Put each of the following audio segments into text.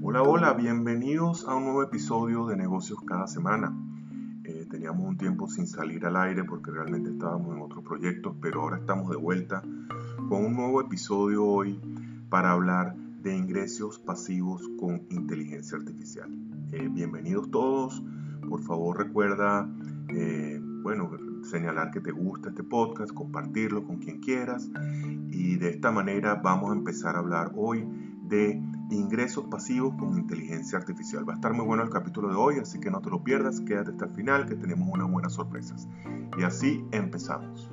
Hola, hola, bienvenidos a un nuevo episodio de Negocios cada semana. Eh, teníamos un tiempo sin salir al aire porque realmente estábamos en otros proyectos, pero ahora estamos de vuelta con un nuevo episodio hoy para hablar de ingresos pasivos con inteligencia artificial. Eh, bienvenidos todos, por favor recuerda, eh, bueno, señalar que te gusta este podcast, compartirlo con quien quieras y de esta manera vamos a empezar a hablar hoy de ingresos pasivos con inteligencia artificial. Va a estar muy bueno el capítulo de hoy, así que no te lo pierdas, quédate hasta el final que tenemos unas buenas sorpresas. Y así empezamos.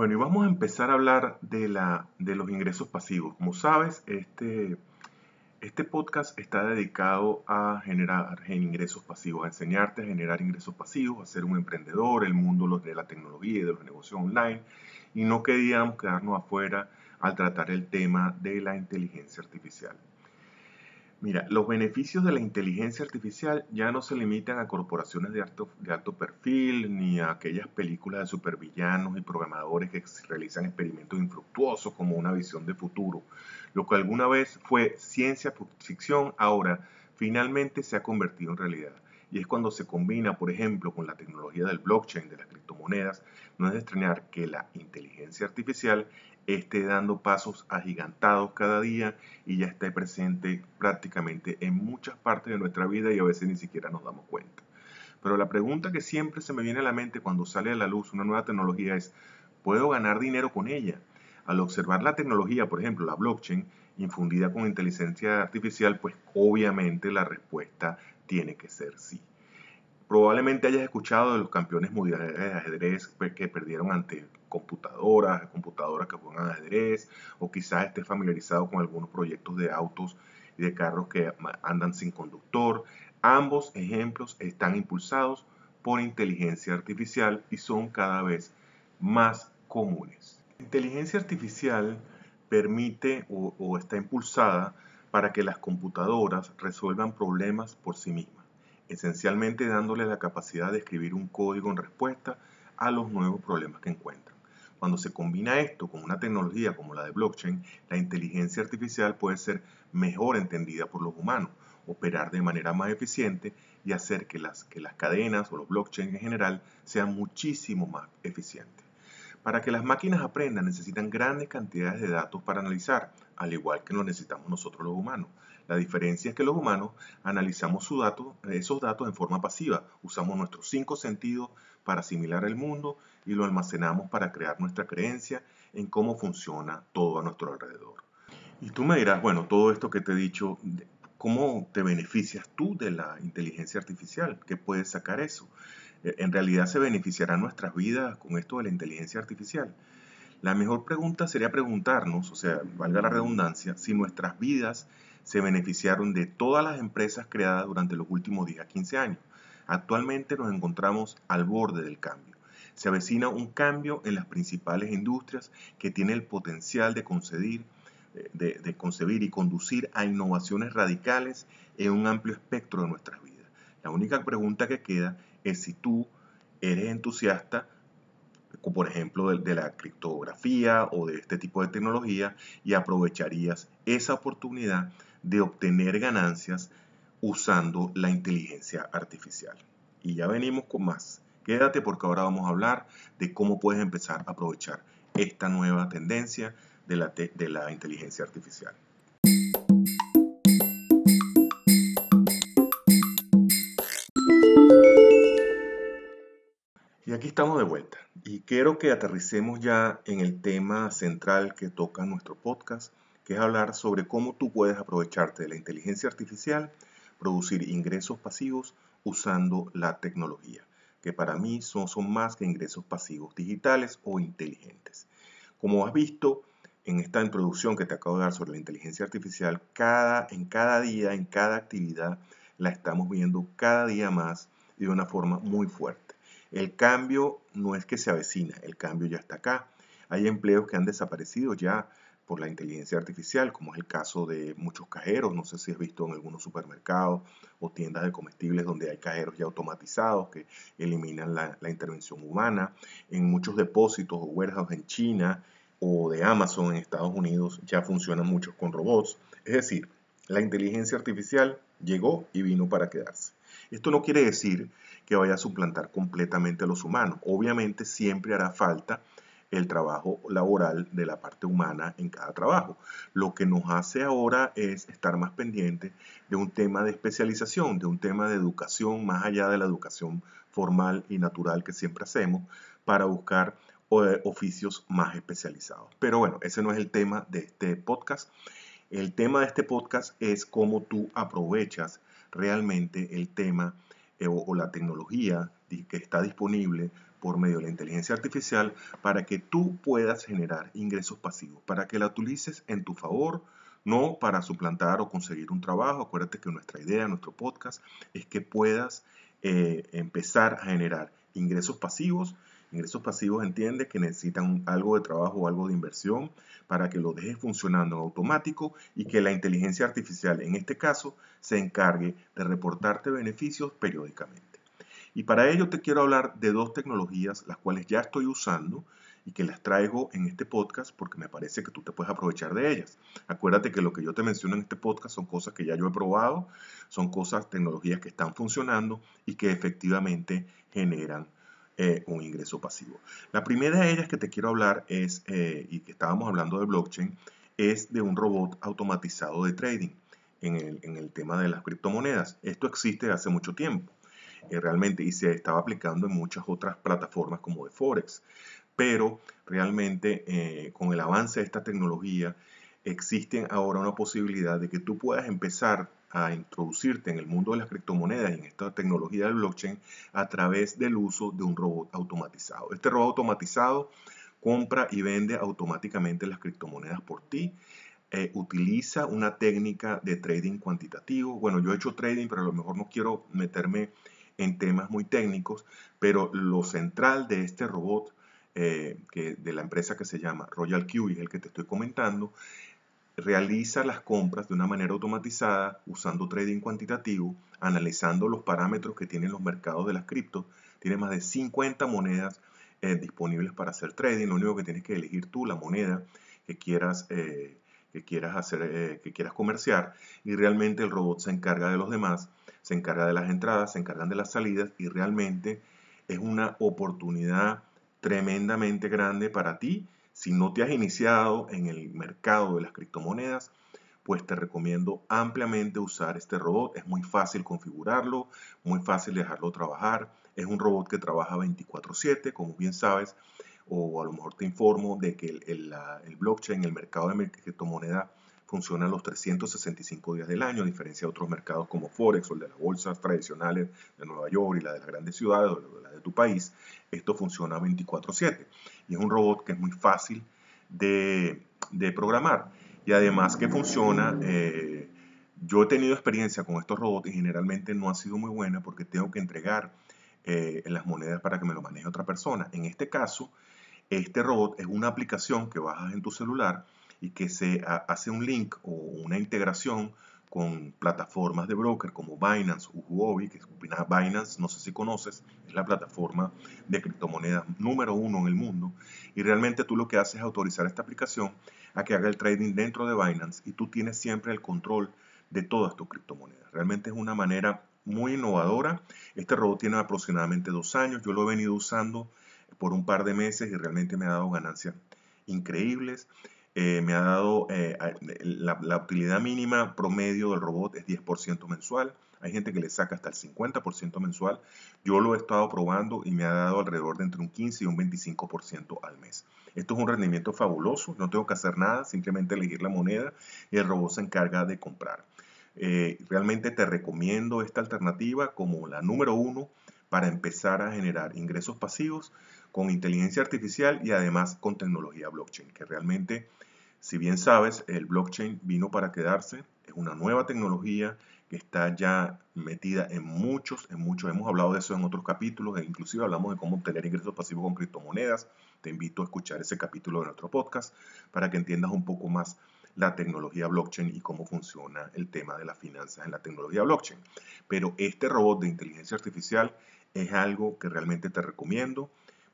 Bueno, y vamos a empezar a hablar de, la, de los ingresos pasivos. Como sabes, este, este podcast está dedicado a generar ingresos pasivos, a enseñarte a generar ingresos pasivos, a ser un emprendedor, el mundo de la tecnología y de los negocios online. Y no queríamos quedarnos afuera al tratar el tema de la inteligencia artificial. Mira, los beneficios de la inteligencia artificial ya no se limitan a corporaciones de alto, de alto perfil ni a aquellas películas de supervillanos y programadores que realizan experimentos infructuosos como una visión de futuro. Lo que alguna vez fue ciencia ficción, ahora finalmente se ha convertido en realidad. Y es cuando se combina, por ejemplo, con la tecnología del blockchain, de las criptomonedas, no es de extrañar que la inteligencia artificial esté dando pasos agigantados cada día y ya esté presente prácticamente en muchas partes de nuestra vida y a veces ni siquiera nos damos cuenta. Pero la pregunta que siempre se me viene a la mente cuando sale a la luz una nueva tecnología es, ¿puedo ganar dinero con ella? Al observar la tecnología, por ejemplo, la blockchain, infundida con inteligencia artificial, pues obviamente la respuesta tiene que ser sí. Probablemente hayas escuchado de los campeones mundiales de ajedrez que perdieron ante computadoras, computadoras que juegan ajedrez, o quizás estés familiarizado con algunos proyectos de autos y de carros que andan sin conductor. Ambos ejemplos están impulsados por inteligencia artificial y son cada vez más comunes. Inteligencia artificial permite o está impulsada para que las computadoras resuelvan problemas por sí mismas esencialmente dándole la capacidad de escribir un código en respuesta a los nuevos problemas que encuentran. Cuando se combina esto con una tecnología como la de blockchain, la inteligencia artificial puede ser mejor entendida por los humanos, operar de manera más eficiente y hacer que las, que las cadenas o los blockchain en general sean muchísimo más eficientes. Para que las máquinas aprendan necesitan grandes cantidades de datos para analizar, al igual que lo necesitamos nosotros los humanos. La diferencia es que los humanos analizamos esos datos en forma pasiva. Usamos nuestros cinco sentidos para asimilar el mundo y lo almacenamos para crear nuestra creencia en cómo funciona todo a nuestro alrededor. Y tú me dirás, bueno, todo esto que te he dicho, ¿cómo te beneficias tú de la inteligencia artificial? ¿Qué puedes sacar eso? Eh, ¿En realidad se beneficiará nuestras vidas con esto de la inteligencia artificial? La mejor pregunta sería preguntarnos, o sea, valga la redundancia, si nuestras vidas se beneficiaron de todas las empresas creadas durante los últimos 10 a 15 años. Actualmente nos encontramos al borde del cambio. Se avecina un cambio en las principales industrias que tiene el potencial de concebir, de, de concebir y conducir a innovaciones radicales en un amplio espectro de nuestras vidas. La única pregunta que queda es si tú eres entusiasta por ejemplo, de, la criptografía o de este tipo de tecnología y aprovecharías esa oportunidad de obtener ganancias usando la inteligencia artificial. Y ya venimos con más. Quédate porque ahora vamos a hablar de cómo puedes empezar a aprovechar esta nueva tendencia de la, de la inteligencia artificial. Y aquí estamos de vuelta. Y quiero que aterricemos ya en el tema central que toca nuestro podcast, que es hablar sobre cómo tú puedes aprovecharte de la inteligencia artificial, producir ingresos pasivos usando la tecnología, que para mí son, más que ingresos pasivos digitales o inteligentes. Como has visto en esta introducción que te acabo de dar sobre la inteligencia artificial, en cada día, en cada actividad, la estamos viendo cada día más de una forma muy fuerte. El cambio no es que se avecina, el cambio ya está acá. Hay empleos que han desaparecido ya por la inteligencia artificial, como es el caso de muchos cajeros, no sé si has visto en algunos supermercados o tiendas de comestibles donde hay cajeros ya automatizados que eliminan la, intervención humana, en muchos depósitos o warehouse en China o de Amazon en Estados Unidos ya funcionan muchos con robots. Es decir, la inteligencia artificial llegó y vino para quedarse. Esto no quiere decir que vaya a suplantar completamente a los humanos. Obviamente siempre hará falta el trabajo laboral de la parte humana en cada trabajo. Lo que nos hace ahora es estar más pendiente de un tema de especialización, de un tema de educación, más allá de la educación formal y natural que siempre hacemos, para buscar eh, oficios más especializados. Pero bueno, ese no es el tema de este podcast. El tema de este podcast es cómo tú aprovechas realmente el tema eh, o la tecnología que está disponible por medio de la inteligencia artificial para que tú puedas generar ingresos pasivos, para que la utilices en tu favor, no para suplantar o conseguir un trabajo. Acuérdate que nuestra idea, nuestro podcast, es que puedas eh, empezar a generar ingresos pasivos. Ingresos pasivos entiende que necesitan algo de trabajo o algo de inversión para que lo dejes funcionando en automático y que la inteligencia artificial, en este caso, se encargue de reportarte beneficios periódicamente. Y para ello te quiero hablar de dos tecnologías, las cuales ya estoy usando y que las traigo en este podcast porque me parece que tú te puedes aprovechar de ellas. Acuérdate que lo que yo te menciono en este podcast son cosas que ya yo he probado, son cosas, tecnologías que están funcionando y que efectivamente generan eh, un ingreso pasivo. La primera de ellas que te quiero hablar es, eh, y que estábamos hablando de blockchain, es de un robot automatizado de trading en el, en el tema de las criptomonedas. Esto existe hace mucho tiempo. Eh, realmente y se estaba aplicando en muchas otras plataformas como de Forex. Pero realmente eh, con el avance de esta tecnología existe ahora una posibilidad de que tú puedas empezar a introducirte en el mundo de las criptomonedas y en esta tecnología del blockchain a través del uso de un robot automatizado. Este robot automatizado compra y vende automáticamente las criptomonedas por ti. Eh, utiliza una técnica de trading cuantitativo. Bueno, yo he hecho trading, pero a lo mejor no quiero meterme en temas muy técnicos, pero lo central de este robot eh, que, de la empresa que se llama Royal Q, y el que te estoy comentando, realiza las compras de una manera automatizada usando trading cuantitativo, analizando los parámetros que tienen los mercados de las criptos. Tiene más de 50 monedas eh, disponibles para hacer trading. Lo único que tienes que elegir tú, la moneda que quieras, eh, que quieras hacer, que quieras comerciar, y realmente el robot se encarga de los demás se encarga de las entradas, se encargan de las salidas y realmente es una oportunidad tremendamente grande para ti. Si no te has iniciado en el mercado de las criptomonedas, pues te recomiendo ampliamente usar este robot. Es muy fácil configurarlo, muy fácil dejarlo trabajar. Es un robot que trabaja 24/7, como bien sabes, o a lo mejor te informo de que el, el blockchain, el mercado de criptomonedas, funciona los 365 días del año, a diferencia de otros mercados como Forex o el de las bolsas tradicionales de Nueva York y la de las grandes ciudades o la de tu país. Esto funciona 24/7 y es un robot que es muy fácil de, programar y además que funciona. Eh, yo he tenido experiencia con estos robots y generalmente no ha sido muy buena porque tengo que entregar eh, las monedas para que me lo maneje otra persona. En este caso, este robot es una aplicación que bajas en tu celular y que se hace un link o una integración con plataformas de broker como Binance o Huobi, que Binance, no sé si conoces, es la plataforma de criptomonedas número uno en el mundo. Y realmente tú lo que haces es autorizar esta aplicación a que haga el trading dentro de Binance y tú tienes siempre el control de todas tus criptomonedas. Realmente es una manera muy innovadora. Este robot tiene aproximadamente dos años. Yo lo he venido usando por un par de meses y realmente me ha dado ganancias increíbles. Eh, me ha dado eh, la, utilidad mínima promedio del robot es 10% mensual. Hay gente que le saca hasta el 50% mensual. Yo lo he estado probando y me ha dado alrededor de entre un 15 y un 25% al mes. Esto es un rendimiento fabuloso. No tengo que hacer nada, simplemente elegir la moneda y el robot se encarga de comprar. Eh, realmente te recomiendo esta alternativa como la número uno para empezar a generar ingresos pasivos con inteligencia artificial y además con tecnología blockchain, que realmente, si bien sabes, el blockchain vino para quedarse, Es una nueva tecnología que está ya metida en muchos, en muchos, hemos hablado de eso en otros capítulos, e inclusive hablamos de cómo obtener ingresos pasivos con criptomonedas. Te invito a escuchar ese capítulo de nuestro podcast para que entiendas un poco más la tecnología blockchain y cómo funciona el tema de las finanzas en la tecnología blockchain. Pero este robot de inteligencia artificial es algo que realmente te recomiendo.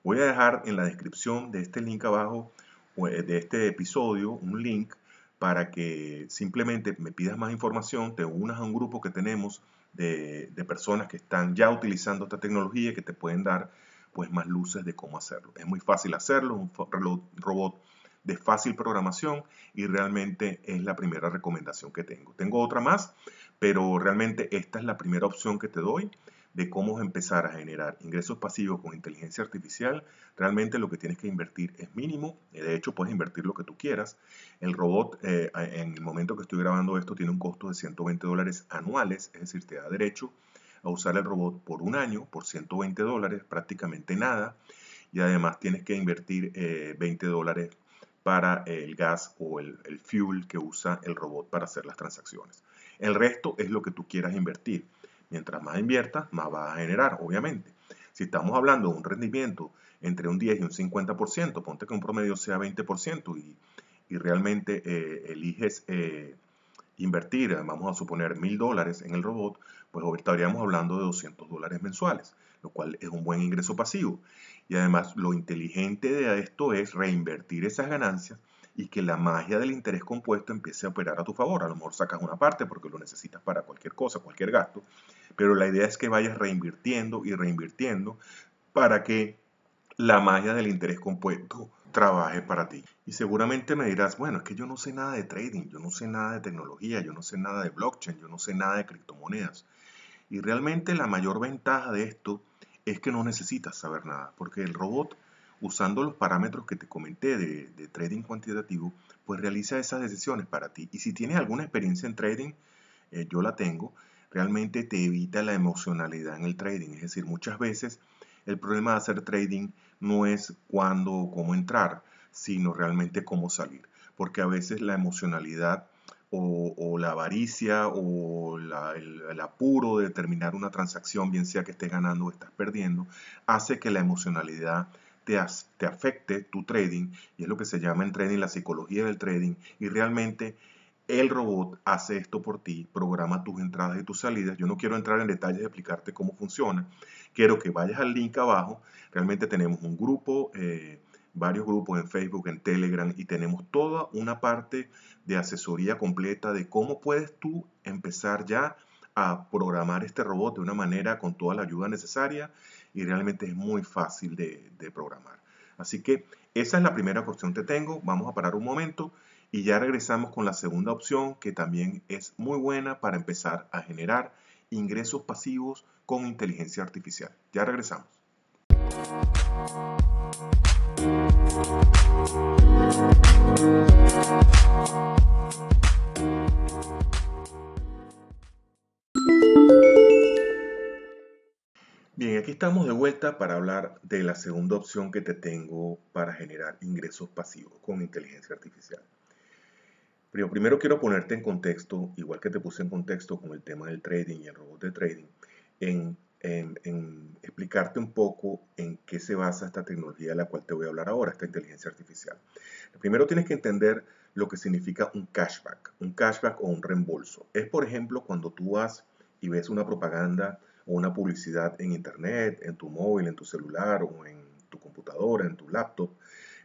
Voy a dejar en la descripción de este link abajo, de este episodio, un link para que simplemente me pidas más información, te unas a un grupo que tenemos de, personas que están ya utilizando esta tecnología y que te pueden dar pues más luces de cómo hacerlo. Es muy fácil hacerlo, un robot de fácil programación y realmente es la primera recomendación que tengo. Tengo otra más, pero realmente esta es la primera opción que te doy de cómo empezar a generar ingresos pasivos con inteligencia artificial, realmente lo que tienes que invertir es mínimo. De hecho, puedes invertir lo que tú quieras. El robot, eh, en el momento que estoy grabando esto, tiene un costo de 120 dólares anuales, es decir, te da derecho a usar el robot por un año, por 120 dólares, prácticamente nada. Y además tienes que invertir 20 eh, dólares para el gas o el, el fuel que usa el robot para hacer las transacciones. El resto es lo que tú quieras invertir. Mientras más inviertas, más vas a generar, obviamente. Si estamos hablando de un rendimiento entre un 10 y un 50%, ponte que un promedio sea 20% y, y realmente eh, eliges eh, invertir, vamos a suponer mil dólares en el robot, pues estaríamos hablando de 200 dólares mensuales, lo cual es un buen ingreso pasivo. Y además lo inteligente de esto es reinvertir esas ganancias y que la magia del interés compuesto empiece a operar a tu favor. A lo mejor sacas una parte porque lo necesitas para cualquier cosa, cualquier gasto, pero la idea es que vayas reinvirtiendo y reinvirtiendo para que la magia del interés compuesto trabaje para ti. Y seguramente me dirás, bueno, es que yo no sé nada de trading, yo no sé nada de tecnología, yo no sé nada de blockchain, yo no sé nada de criptomonedas. Y realmente la mayor ventaja de esto es que no necesitas saber nada, porque el robot usando los parámetros que te comenté de, trading cuantitativo, pues realiza esas decisiones para ti. Y si tienes alguna experiencia en trading, eh, yo la tengo, realmente te evita la emocionalidad en el trading. Es decir, muchas veces el problema de hacer trading no es cuándo o cómo entrar, sino realmente cómo salir. Porque a veces la emocionalidad o, la avaricia o el, el, apuro de terminar una transacción, bien sea que estés ganando o estás perdiendo, hace que la emocionalidad te, afecte tu trading, y es lo que se llama en trading la psicología del trading, y realmente el robot hace esto por ti, programa tus entradas y tus salidas. Yo no quiero entrar en detalles de explicarte cómo funciona. Quiero que vayas al link abajo. Realmente tenemos un grupo, eh, varios grupos en Facebook, en Telegram y tenemos toda una parte de asesoría completa de cómo puedes tú empezar ya a programar este robot de una manera con toda la ayuda necesaria y realmente es muy fácil de, programar. Así que esa es la primera cuestión que tengo. Vamos a parar un momento y ya regresamos con la segunda opción que también es muy buena para empezar a generar ingresos pasivos con inteligencia artificial. Ya regresamos. Bien, aquí estamos de vuelta para hablar de la segunda opción que te tengo para generar ingresos pasivos con inteligencia artificial. Pero primero quiero ponerte en contexto, igual que te puse en contexto con el tema del trading y el robot de trading, en, explicarte un poco en qué se basa esta tecnología de la cual te voy a hablar ahora, esta inteligencia artificial. Primero tienes que entender lo que significa un cashback, un cashback o un reembolso. Es, por ejemplo, cuando tú vas y ves una propaganda una publicidad en internet, en tu móvil, en tu celular o en tu computadora, en tu laptop,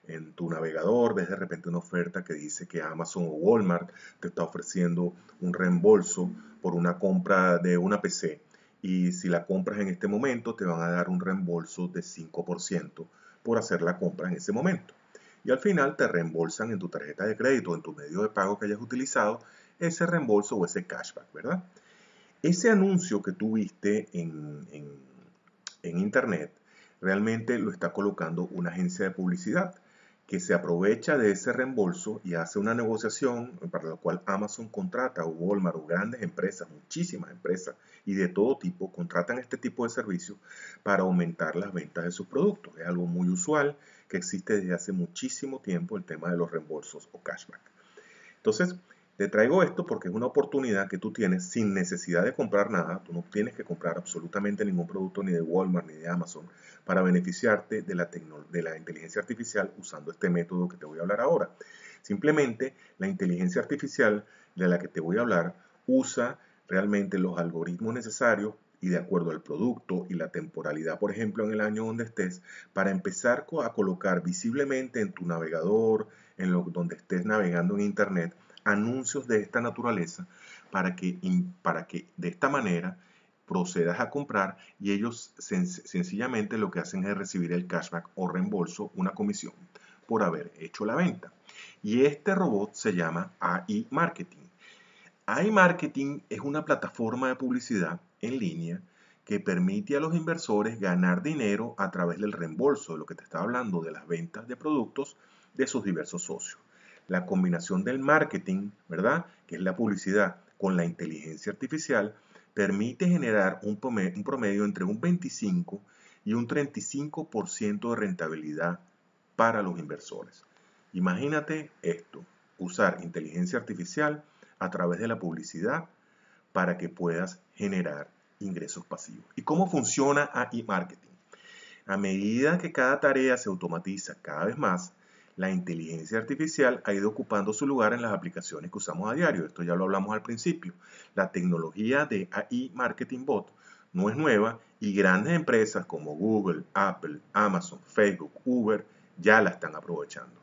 en tu navegador, ves de repente una oferta que dice que Amazon o Walmart te está ofreciendo un reembolso por una compra de una PC. Y si la compras en este momento, te van a dar un reembolso de 5% por hacer la compra en ese momento. Y al final te reembolsan en tu tarjeta de crédito, en tu medio de pago que hayas utilizado, ese reembolso o ese cashback, ¿verdad? Ese anuncio que tú viste en, internet realmente lo está colocando una agencia de publicidad que se aprovecha de ese reembolso y hace una negociación para la cual Amazon contrata o Walmart o grandes empresas, muchísimas empresas y de todo tipo, contratan este tipo de servicios para aumentar las ventas de sus productos. Es algo muy usual que existe desde hace muchísimo tiempo el tema de los reembolsos o cashback. Entonces, Te traigo esto porque es una oportunidad que tú tienes sin necesidad de comprar nada. Tú no tienes que comprar absolutamente ningún producto ni de Walmart ni de Amazon para beneficiarte de la, de la inteligencia artificial usando este método que te voy a hablar ahora. Simplemente la inteligencia artificial de la que te voy a hablar usa realmente los algoritmos necesarios y de acuerdo al producto y la temporalidad, por ejemplo, en el año donde estés, para empezar a colocar visiblemente en tu navegador, en lo, donde estés navegando en Internet, anuncios de esta naturaleza para que, para que de esta manera procedas a comprar y ellos sencillamente lo que hacen es recibir el cashback o reembolso, una comisión por haber hecho la venta. Y este robot se llama AI Marketing. AI Marketing es una plataforma de publicidad en línea que permite a los inversores ganar dinero a través del reembolso de lo que te estaba hablando de las ventas de productos de sus diversos socios. La combinación del marketing, ¿verdad? Que es la publicidad con la inteligencia artificial, permite generar un promedio entre un 25 y un 35% de rentabilidad para los inversores. Imagínate esto, usar inteligencia artificial a través de la publicidad para que puedas generar ingresos pasivos. ¿Y cómo funciona AI Marketing? A medida que cada tarea se automatiza cada vez más, la inteligencia artificial ha ido ocupando su lugar en las aplicaciones que usamos a diario. Esto ya lo hablamos al principio. La tecnología de AI Marketing Bot no es nueva y grandes empresas como Google, Apple, Amazon, Facebook, Uber ya la están aprovechando.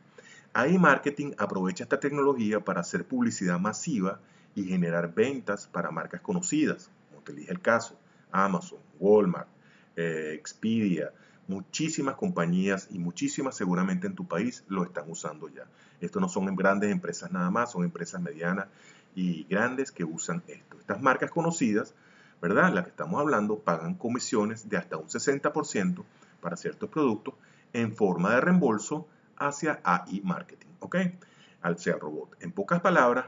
AI Marketing aprovecha esta tecnología para hacer publicidad masiva y generar ventas para marcas conocidas, como te dije el caso, Amazon, Walmart, eh, Expedia, muchísimas compañías y muchísimas seguramente en tu país lo están usando ya. Esto no son grandes empresas nada más, son empresas medianas y grandes que usan esto. Estas marcas conocidas, ¿verdad? Las que estamos hablando, pagan comisiones de hasta un 60% para ciertos productos en forma de reembolso hacia AI Marketing, ¿ok? Al ser robot. En pocas palabras,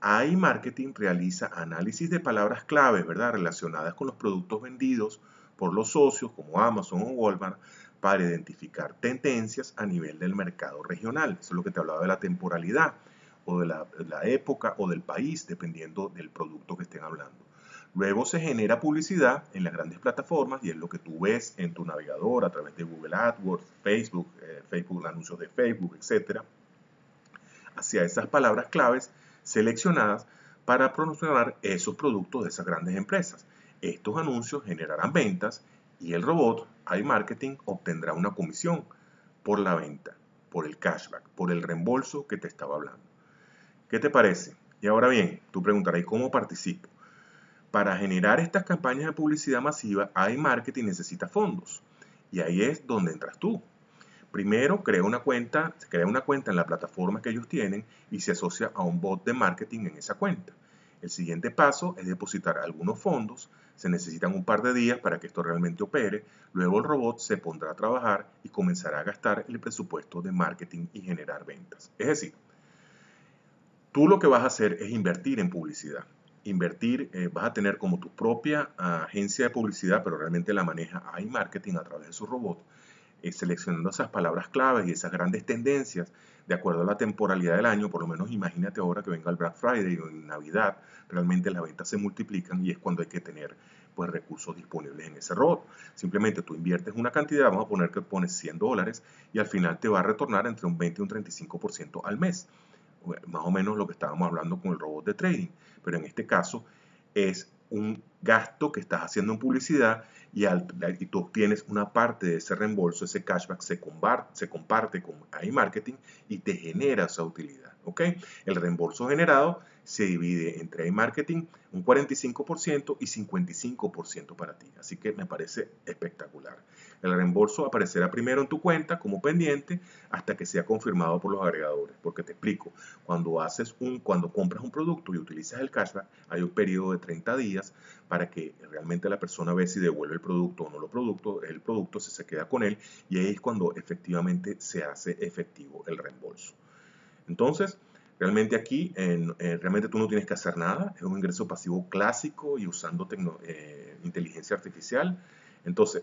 AI Marketing realiza análisis de palabras claves, ¿verdad? Relacionadas con los productos vendidos por los socios como Amazon o Walmart para identificar tendencias a nivel del mercado regional. Eso es lo que te hablaba de la temporalidad o de la, época o del país, dependiendo del producto que estén hablando. Luego se genera publicidad en las grandes plataformas y es lo que tú ves en tu navegador a través de Google AdWords, Facebook, eh, Facebook, anuncios de Facebook, etc. Hacia esas palabras claves seleccionadas para promocionar esos productos de esas grandes empresas. Estos anuncios generarán ventas y el robot iMarketing obtendrá una comisión por la venta, por el cashback, por el reembolso que te estaba hablando. ¿Qué te parece? Y ahora bien, tú preguntarás, ¿cómo participo? Para generar estas campañas de publicidad masiva, iMarketing necesita fondos. Y ahí es donde entras tú. Primero, crea una cuenta, se crea una cuenta en la plataforma que ellos tienen y se asocia a un bot de marketing en esa cuenta. El siguiente paso es depositar algunos fondos. Se necesitan un par de días para que esto realmente opere. Luego el robot se pondrá a trabajar y comenzará a gastar el presupuesto de marketing y generar ventas. Es decir, tú lo que vas a hacer es invertir en publicidad invertir, eh, vas a tener como tu propia agencia de publicidad, pero realmente la maneja iMarketing a través de su robot, eh, seleccionando esas palabras claves y esas grandes tendencias de acuerdo a la temporalidad del año, por lo menos imagínate ahora que venga el Black Friday o en Navidad, realmente las ventas se multiplican y es cuando hay que tener pues recursos disponibles en ese robot. Simplemente tú inviertes una cantidad, vamos a poner que pones 100 dólares y al final te va a retornar entre un 20 y un 35% al mes más o menos lo que estábamos hablando con el robot de trading, pero en este caso es un gasto que estás haciendo en publicidad y, tú obtienes una parte de ese reembolso, ese cashback se, comparte, se comparte con iMarketing y te genera esa utilidad. ¿ok? El reembolso generado se divide entre iMarketing un 45% y 55% para ti. Así que me parece espectacular. El reembolso aparecerá primero en tu cuenta como pendiente hasta que sea confirmado por los agregadores. Porque te explico, cuando haces un, cuando compras un producto y utilizas el cashback, hay un periodo de 30 días para que realmente la persona ve si devuelve el producto o no lo producto, el producto se, se queda con él y ahí es cuando efectivamente se hace efectivo el reembolso. Entonces, Realmente aquí, eh, realmente tú no tienes que hacer nada, es un ingreso pasivo clásico y usando eh, inteligencia artificial. Entonces,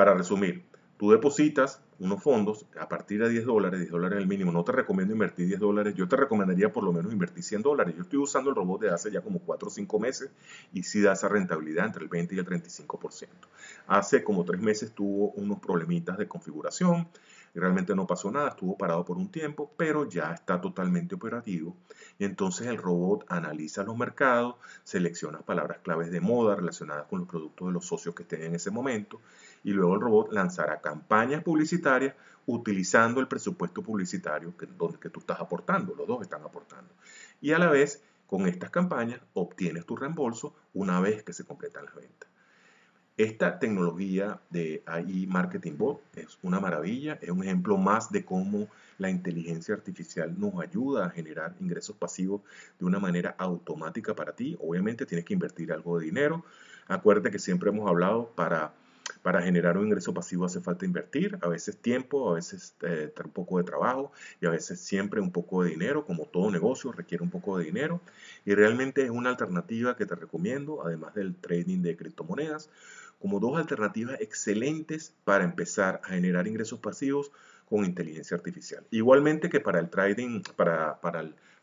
para resumir, tú depositas unos fondos a partir de 10 dólares, 10 dólares es el mínimo. No te recomiendo invertir 10 dólares, yo te recomendaría por lo menos invertir 100 dólares. Yo estoy usando el robot de hace ya como 4 o 5 meses y sí da esa rentabilidad entre el 20 y el 35%. Hace como 3 meses tuvo unos problemitas de configuración, realmente no pasó nada, estuvo parado por un tiempo, pero ya está totalmente operativo. Entonces el robot analiza los mercados, selecciona palabras claves de moda relacionadas con los productos de los socios que estén en ese momento, y luego el robot lanzará campañas publicitarias utilizando el presupuesto publicitario que, tú estás aportando, los dos están aportando. Y a la vez, con estas campañas, obtienes tu reembolso una vez que se completan las ventas. Esta tecnología de AI Marketing Bot es una maravilla, es un ejemplo más de cómo la inteligencia artificial nos ayuda a generar ingresos pasivos de una manera automática para ti. Obviamente tienes que invertir algo de dinero. Acuérdate que siempre hemos hablado para, para generar un ingreso pasivo hace falta invertir, a veces tiempo, a veces eh, un poco de trabajo y a veces siempre un poco de dinero, como todo negocio requiere un poco de dinero. Y realmente es una alternativa que te recomiendo, además del trading de criptomonedas como dos alternativas excelentes para empezar a generar ingresos pasivos con inteligencia artificial. Igualmente que para el trading, para,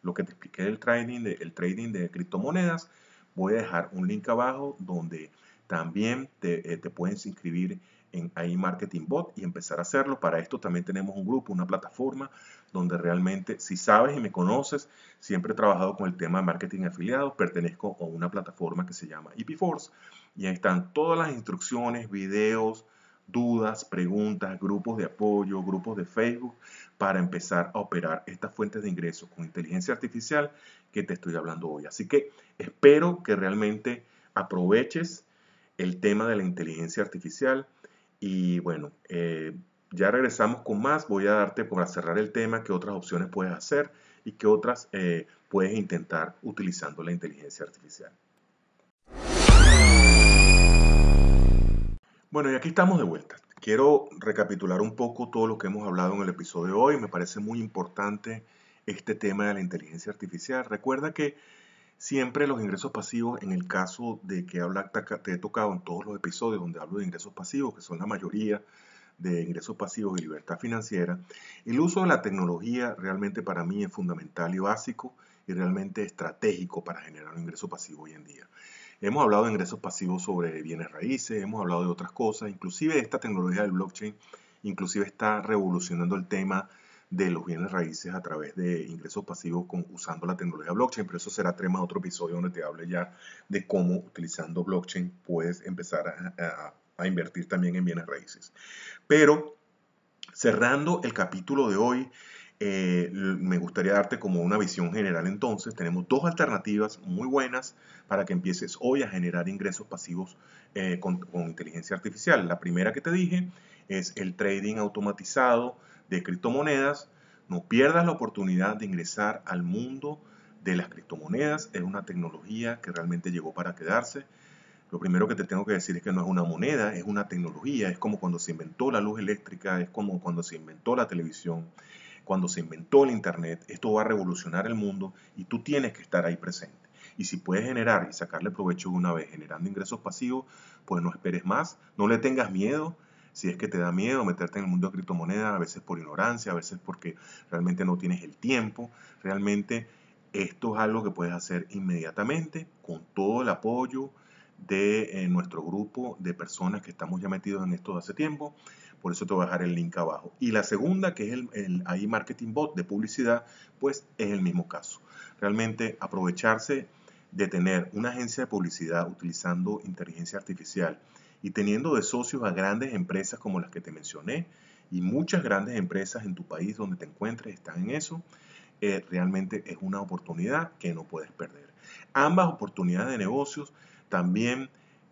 lo que te expliqué del trading, de, el trading de criptomonedas, voy a dejar un link abajo donde también te, eh, puedes inscribir en AI Marketing Bot y empezar a hacerlo. Para esto también tenemos un grupo, una plataforma donde realmente, si sabes y me conoces, siempre he trabajado con el tema de marketing afiliado, pertenezco a una plataforma que se llama EPForce y ahí están todas las instrucciones, videos, dudas, preguntas, grupos de apoyo, grupos de Facebook para empezar a operar estas fuentes de ingresos con inteligencia artificial que te estoy hablando hoy. Así que espero que realmente aproveches el tema de la inteligencia artificial y bueno, eh, ya regresamos con más. Voy a darte para cerrar el tema qué otras opciones puedes hacer y qué otras eh, puedes intentar utilizando la inteligencia artificial. Bueno, y aquí estamos de vuelta. Quiero recapitular un poco todo lo que hemos hablado en el episodio de hoy. Me parece muy importante este tema de la inteligencia artificial. Recuerda que siempre los ingresos pasivos, en el caso de que habla, te he tocado en todos los episodios donde hablo de ingresos pasivos, que son la mayoría de ingresos pasivos y libertad financiera, el uso de la tecnología realmente para mí es fundamental y básico y realmente estratégico para generar un ingreso pasivo hoy en día. Hemos hablado de ingresos pasivos sobre bienes raíces, hemos hablado de otras cosas, inclusive esta tecnología del blockchain, inclusive está revolucionando el tema de los bienes raíces a través de ingresos pasivos con, usando la tecnología blockchain, pero eso será tema de otro episodio donde te hable ya de cómo utilizando blockchain puedes empezar a, a invertir también en bienes raíces. Pero cerrando el capítulo de hoy, eh, me gustaría darte como una visión general entonces. Tenemos dos alternativas muy buenas para que empieces hoy a generar ingresos pasivos eh, con, inteligencia artificial. La primera que te dije es el trading automatizado de criptomonedas. No pierdas la oportunidad de ingresar al mundo de las criptomonedas. Es una tecnología que realmente llegó para quedarse. Lo primero que te tengo que decir es que no es una moneda, es una tecnología. Es como cuando se inventó la luz eléctrica, es como cuando se inventó la televisión cuando se inventó el Internet, esto va a revolucionar el mundo y tú tienes que estar ahí presente. Y si puedes generar y sacarle provecho de una vez generando ingresos pasivos, pues no esperes más, no le tengas miedo. Si es que te da miedo meterte en el mundo de criptomonedas, a veces por ignorancia, a veces porque realmente no tienes el tiempo, realmente esto es algo que puedes hacer inmediatamente con todo el apoyo de eh, nuestro grupo de personas que estamos ya metidos en esto hace tiempo. Por eso te voy a dejar el link abajo. Y la segunda, que es el, el Marketing Bot de publicidad, pues es el mismo caso. Realmente aprovecharse de tener una agencia de publicidad utilizando inteligencia artificial y teniendo de socios a grandes empresas como las que te mencioné y muchas grandes empresas en tu país donde te encuentres están en eso, eh, realmente es una oportunidad que no puedes perder. Ambas oportunidades de negocios también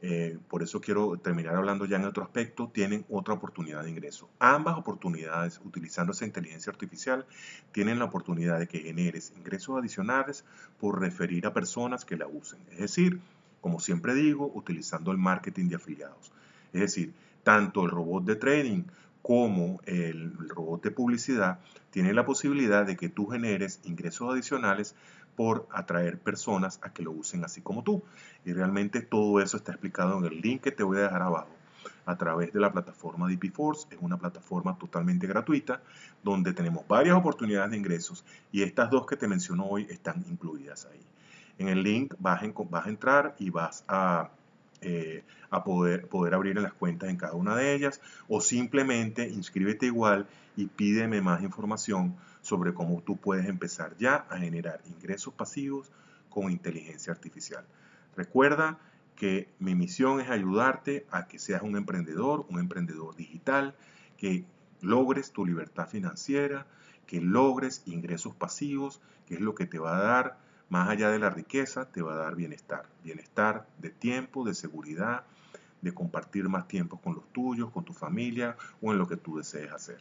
eh, por eso quiero terminar hablando ya en otro aspecto, tienen otra oportunidad de ingreso. Ambas oportunidades, utilizando esa inteligencia artificial, tienen la oportunidad de que generes ingresos adicionales por referir a personas que la usen. Es decir, como siempre digo, utilizando el marketing de afiliados. Es decir, tanto el robot de trading como el robot de publicidad tienen la posibilidad de que tú generes ingresos adicionales por atraer personas a que lo usen así como tú. Y realmente todo eso está explicado en el link que te voy a dejar abajo. a través de la plataforma de Force. Es una plataforma totalmente gratuita donde tenemos varias oportunidades de ingresos y estas dos que te menciono hoy están incluidas ahí. En el link vas a, entrar y vas a, eh, a poder, poder abrir las cuentas en cada una de ellas o simplemente inscríbete igual y pídeme más información sobre cómo tú puedes empezar ya a generar ingresos pasivos con inteligencia artificial. Recuerda que mi misión es ayudarte a que seas un emprendedor, un emprendedor digital, que logres tu libertad financiera, que logres ingresos pasivos, que es lo que te va a dar, más allá de la riqueza, te va a dar bienestar. Bienestar de tiempo, de seguridad, de compartir más tiempo con los tuyos, con tu familia o en lo que tú desees hacer.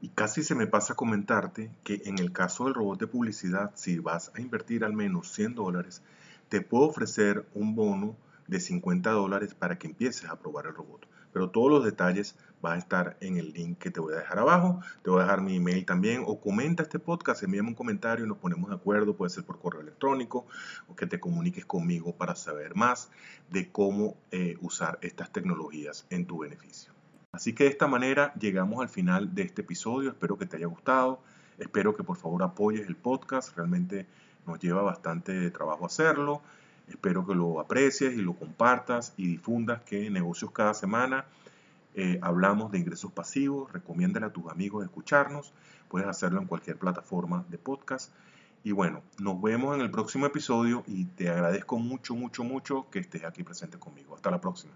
Y casi se me pasa comentarte que en el caso del robot de publicidad, si vas a invertir al menos 100 dólares, te puedo ofrecer un bono de 50 dólares para que empieces a probar el robot. Pero todos los detalles van a estar en el link que te voy a dejar abajo. Te voy a dejar mi email también. O comenta este podcast, envíame un comentario y nos ponemos de acuerdo. Puede ser por correo electrónico o que te comuniques conmigo para saber más de cómo eh, usar estas tecnologías en tu beneficio. Así que de esta manera llegamos al final de este episodio. Espero que te haya gustado. Espero que por favor apoyes el podcast. Realmente nos lleva bastante trabajo hacerlo. Espero que lo aprecies y lo compartas y difundas que en Negocios cada semana eh, hablamos de ingresos pasivos. Recomiéndale a tus amigos escucharnos. Puedes hacerlo en cualquier plataforma de podcast. Y bueno, nos vemos en el próximo episodio y te agradezco mucho, mucho, mucho que estés aquí presente conmigo. Hasta la próxima.